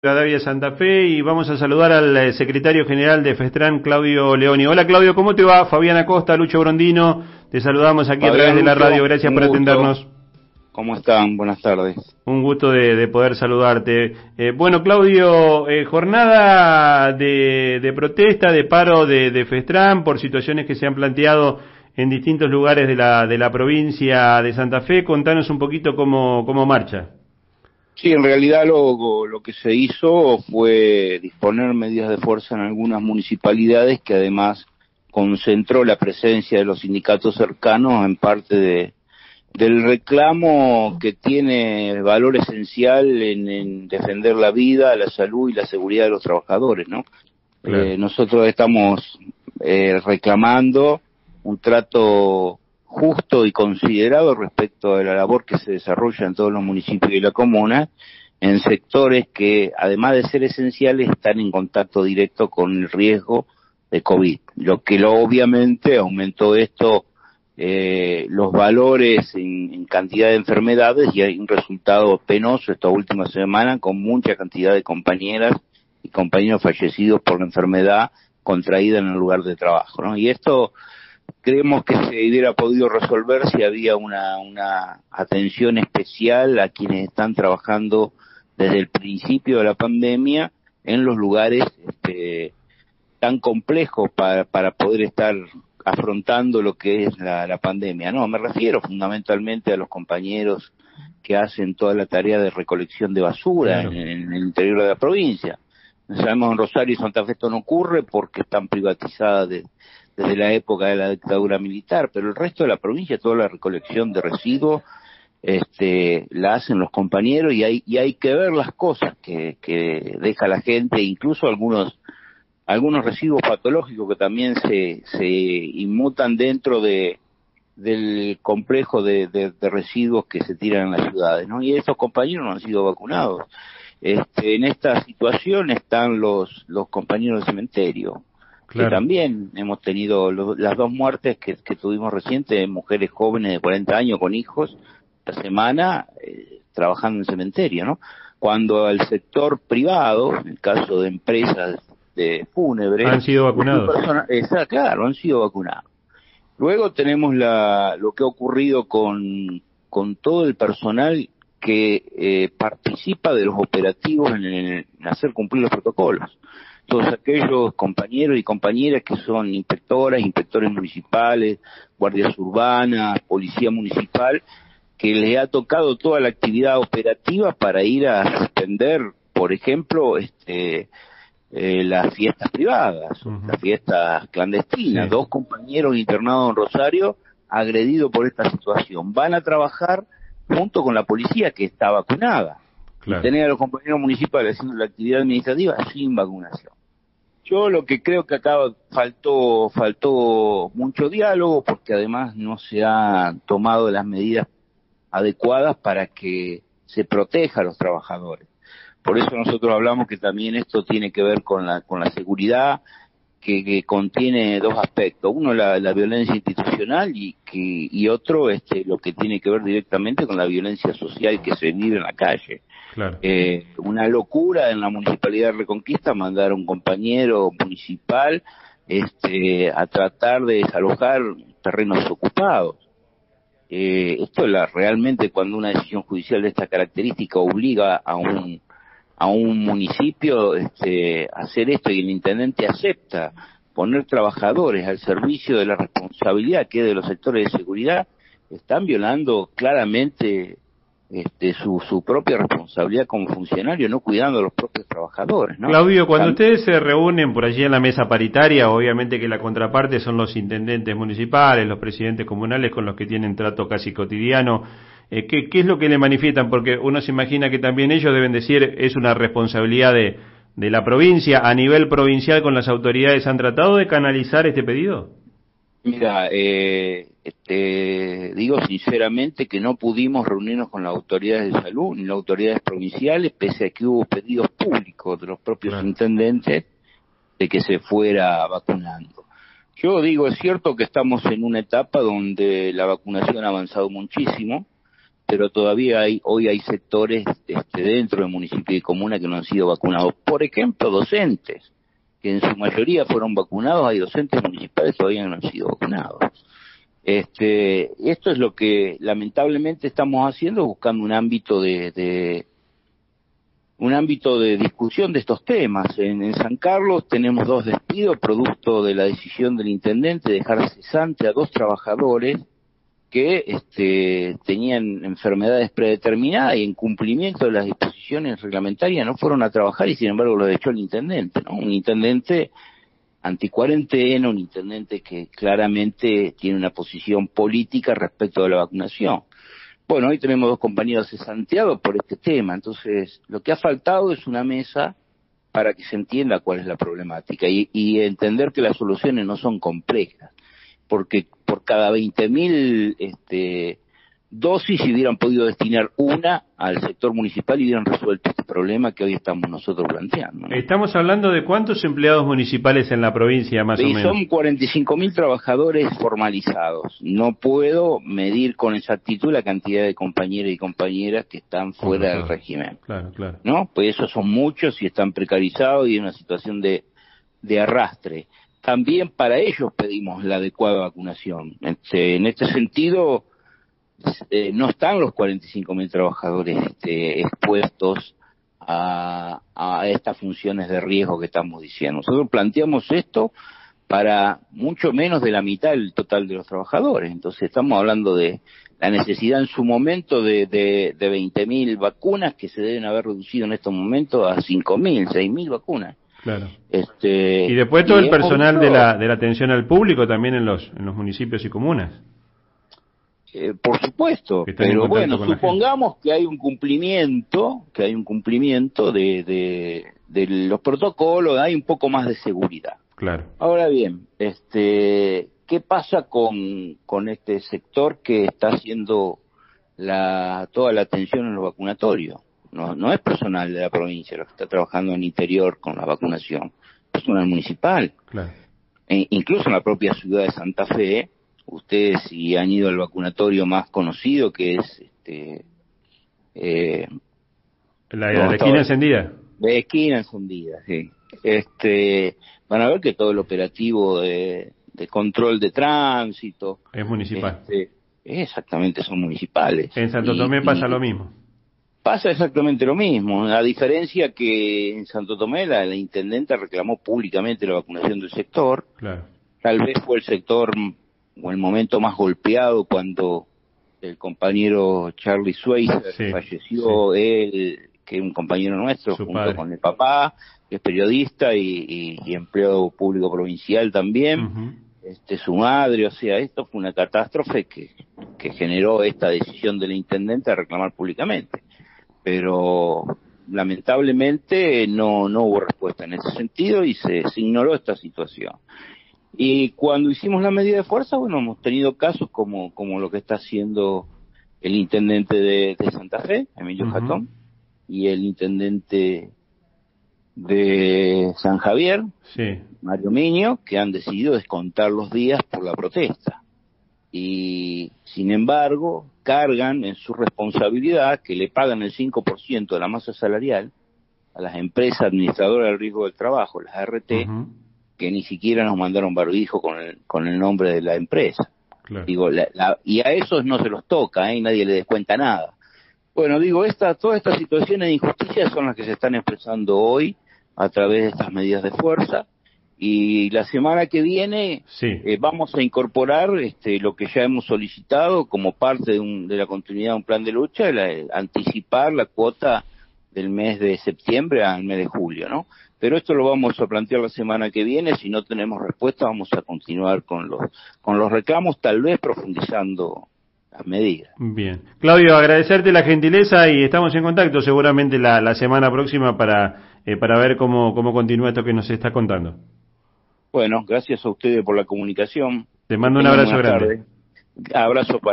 Davia Santa Fe y vamos a saludar al eh, secretario general de Festran, Claudio Leoni. Hola Claudio, ¿cómo te va? Fabián Acosta, Lucho Brondino, te saludamos aquí a través de la radio, gracias por atendernos. ¿Cómo están? Buenas tardes. Un gusto de, poder saludarte. Eh, bueno, Claudio, eh, jornada de, protesta, de paro de, de Festran por situaciones que se han planteado en distintos lugares de la, de la provincia de Santa Fe. Contanos un poquito cómo, cómo marcha. Sí, en realidad lo, lo que se hizo fue disponer medidas de fuerza en algunas municipalidades que además concentró la presencia de los sindicatos cercanos en parte de, del reclamo que tiene valor esencial en, defender la vida, la salud y la seguridad de los trabajadores, ¿no? Eh, nosotros estamos eh, reclamando un trato justo y considerado respecto a la labor que se desarrolla en todos los municipios de la comuna, en sectores que, además de ser esenciales, están en contacto directo con el riesgo de COVID. Lo que lo, obviamente aumentó esto eh, los valores en, cantidad de enfermedades y hay un resultado penoso esta última semana con mucha cantidad de compañeras y compañeros fallecidos por la enfermedad contraída en el lugar de trabajo. ¿no? Y esto creemos que se hubiera podido resolver si había una, una atención especial a quienes están trabajando desde el principio de la pandemia en los lugares este, tan complejos para, para poder estar afrontando lo que es la, pandemia. No, me refiero fundamentalmente a los compañeros que hacen toda la tarea de recolección de basura en, en, el interior de la provincia. Sabemos en Rosario y Santa Fe esto no ocurre porque están privatizadas de, desde la época de la dictadura militar, pero el resto de la provincia, toda la recolección de residuos, este, la hacen los compañeros y hay, y hay que ver las cosas que, que deja la gente, incluso algunos, algunos residuos patológicos que también se, se inmutan dentro de, del complejo de, de, residuos que se tiran en las ciudades. Y esos compañeros no han sido vacunados. Este, en esta situación están los compañeros del cementerio, que también hemos tenido las dos muertes que, tuvimos recientes, mujeres jóvenes de 40 años con hijos, la semana eh, trabajando en cementerio, ¿no? Cuando el sector privado, en el caso de empresas de fúnebres... Han sido vacunados. claro, han sido vacunados. Luego tenemos la, lo que ha ocurrido con, con todo el personal que eh, participa de los operativos en hacer cumplir los protocolos todos aquellos compañeros y compañeras que son inspectoras, inspectores municipales, guardias urbanas, policía municipal, que le ha tocado toda la actividad operativa para ir a suspender, por ejemplo, este, eh, las fiestas privadas, las fiestas clandestinas. Dos compañeros internados en Rosario agredidos por esta situación. Van a trabajar junto con la policía que está vacunada. Tener a los compañeros municipales haciendo la actividad administrativa sin vacunación. Yo lo que creo que acá faltó, faltó mucho diálogo porque además no se han tomado las medidas adecuadas para que se proteja a los trabajadores. Por eso nosotros hablamos que también esto tiene que ver con la, con la seguridad, que, contiene dos aspectos. Uno, la, la violencia institucional y, que, y otro, este, lo que tiene que ver directamente con la violencia social que se vive en la calle. Eh, una locura en la municipalidad de Reconquista mandar a un compañero municipal este, a tratar de desalojar terrenos ocupados. Eh, esto es la, realmente cuando una decisión judicial de esta característica obliga a un a un municipio este, hacer esto y el intendente acepta poner trabajadores al servicio de la responsabilidad que es de los sectores de seguridad, están violando claramente este, su, su propia responsabilidad como funcionario, no cuidando a los propios trabajadores. ¿no? Claudio, cuando ustedes se reúnen por allí en la mesa paritaria, obviamente que la contraparte son los intendentes municipales, los presidentes comunales con los que tienen trato casi cotidiano. Eh, ¿qué, ¿Qué es lo que le manifiestan? Porque uno se imagina que también ellos deben decir es una responsabilidad de, de la provincia. ¿A nivel provincial con las autoridades han tratado de canalizar este pedido? Mira, eh, este, digo sinceramente que no pudimos reunirnos con las autoridades de salud ni las autoridades provinciales, pese a que hubo pedidos públicos de los propios intendentes de que se fuera vacunando. Yo digo, es cierto que estamos en una etapa donde la vacunación ha avanzado muchísimo, pero todavía hay, hoy hay sectores este, dentro del municipio y comuna que no han sido vacunados. Por ejemplo, docentes, que en su mayoría fueron vacunados, hay docentes municipales que todavía no han sido vacunados. Este, esto es lo que lamentablemente estamos haciendo, buscando un ámbito de, un ámbito de discusión de estos temas. En, San Carlos tenemos dos despidos producto de la decisión del intendente de dejar cesante a dos trabajadores que este, tenían enfermedades predeterminadas y en cumplimiento de las disposiciones reglamentarias no fueron a trabajar y sin embargo lo echó el intendente, ¿no? Un intendente anticuarentena, un intendente que claramente tiene una posición política respecto de la vacunación. Bueno, hoy tenemos dos compañeros de Santiago por este tema, entonces lo que ha faltado es una mesa para que se entienda cuál es la problemática y, y entender que las soluciones no son complejas porque por cada 20.000 este, dosis si hubieran podido destinar una al sector municipal y hubieran resuelto este problema que hoy estamos nosotros planteando. Estamos hablando de cuántos empleados municipales en la provincia, más o menos. Son 45.000 trabajadores formalizados. No puedo medir con exactitud la cantidad de compañeros y compañeras que están fuera del régimen. Claro, claro. ¿No? Pues esos son muchos y están precarizados y en una situación de, de arrastre también para ellos pedimos la adecuada vacunación. Este, en este sentido, eh, no están los 45.000 trabajadores este, expuestos a, a estas funciones de riesgo que estamos diciendo. Nosotros planteamos esto para mucho menos de la mitad del total de los trabajadores. Entonces estamos hablando de la necesidad en su momento de, de, de 20.000 vacunas que se deben haber reducido en estos momentos a 5.000, 6.000 vacunas. Claro. Este, y después todo el personal de la, de la atención al público también en los, en los municipios y comunas. Eh, por supuesto, pero bueno, supongamos que hay un cumplimiento, que hay un cumplimiento de, de, de, los protocolos, hay un poco más de seguridad. Claro. Ahora bien, este, ¿qué pasa con, con este sector que está haciendo la, toda la atención en los vacunatorios? No, no es personal de la provincia lo que está trabajando en interior con la vacunación, es personal municipal. Claro. E incluso en la propia ciudad de Santa Fe, ustedes si han ido al vacunatorio más conocido que es este eh, la, la esquina encendida. De esquina encendida, sí. Este, van a ver que todo el operativo de, de control de tránsito es municipal. Este, exactamente, son municipales. En Santo Tomé pasa lo mismo. Pasa exactamente lo mismo, a diferencia que en Santo Tomé la, intendente reclamó públicamente la vacunación del sector. Tal vez fue el sector o el momento más golpeado cuando el compañero Charlie Swayze falleció, él, que es un compañero nuestro, junto con el papá, que es periodista y, empleado público provincial también. Este, su madre, o sea, esto fue una catástrofe que, que generó esta decisión del intendente a reclamar públicamente pero lamentablemente no, no hubo respuesta en ese sentido y se, ignoró esta situación. Y cuando hicimos la medida de fuerza, bueno, hemos tenido casos como, como lo que está haciendo el intendente de, Santa Fe, Emilio Jatón, y el intendente de San Javier, Mario Miño, que han decidido descontar los días por la protesta. Y sin embargo cargan en su responsabilidad que le pagan el 5% de la masa salarial a las empresas administradoras del riesgo del trabajo, las RT, que ni siquiera nos mandaron barbijo con el, con el nombre de la empresa. Digo, y a esos no se los toca, ¿eh? nadie le descuenta nada. Bueno, digo, esta, todas estas situaciones de injusticia son las que se están expresando hoy a través de estas medidas de fuerza y la semana que viene eh, vamos a incorporar este, lo que ya hemos solicitado como parte de, un, de la continuidad de un plan de lucha, anticipar la cuota del mes de septiembre al mes de julio, ¿no? Pero esto lo vamos a plantear la semana que viene, si no tenemos respuesta vamos a continuar con los, con los reclamos, tal vez profundizando las medidas. Bien. Claudio, agradecerte la gentileza y estamos en contacto seguramente la, la semana próxima para, eh, para ver cómo, cómo continúa esto que nos está contando. Bueno, gracias a ustedes por la comunicación. Te mando un abrazo grande. Abrazo para